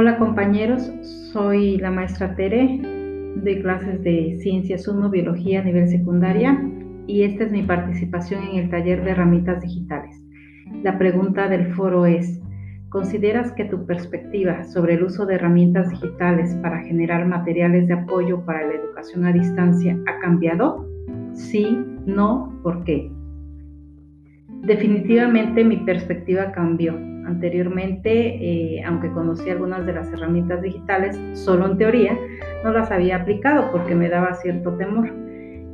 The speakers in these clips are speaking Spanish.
Hola compañeros, soy la maestra Tere de clases de Ciencias 1, Biología a nivel secundaria y esta es mi participación en el taller de herramientas digitales. La pregunta del foro es, ¿consideras que tu perspectiva sobre el uso de herramientas digitales para generar materiales de apoyo para la educación a distancia ha cambiado? Sí, no, ¿por qué? Definitivamente mi perspectiva cambió. Anteriormente, eh, aunque conocí algunas de las herramientas digitales, solo en teoría, no las había aplicado porque me daba cierto temor.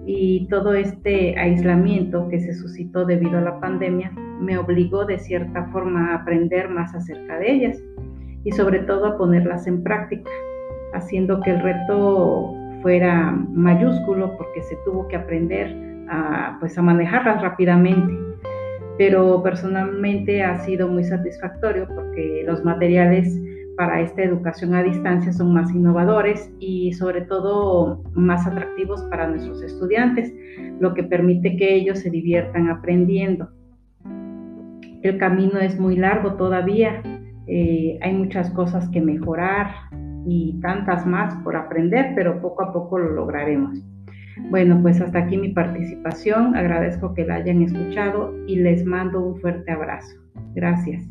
Y todo este aislamiento que se suscitó debido a la pandemia me obligó de cierta forma a aprender más acerca de ellas y sobre todo a ponerlas en práctica, haciendo que el reto fuera mayúsculo porque se tuvo que aprender a, pues, a manejarlas rápidamente pero personalmente ha sido muy satisfactorio porque los materiales para esta educación a distancia son más innovadores y sobre todo más atractivos para nuestros estudiantes, lo que permite que ellos se diviertan aprendiendo. El camino es muy largo todavía, eh, hay muchas cosas que mejorar y tantas más por aprender, pero poco a poco lo lograremos. Bueno, pues hasta aquí mi participación. Agradezco que la hayan escuchado y les mando un fuerte abrazo. Gracias.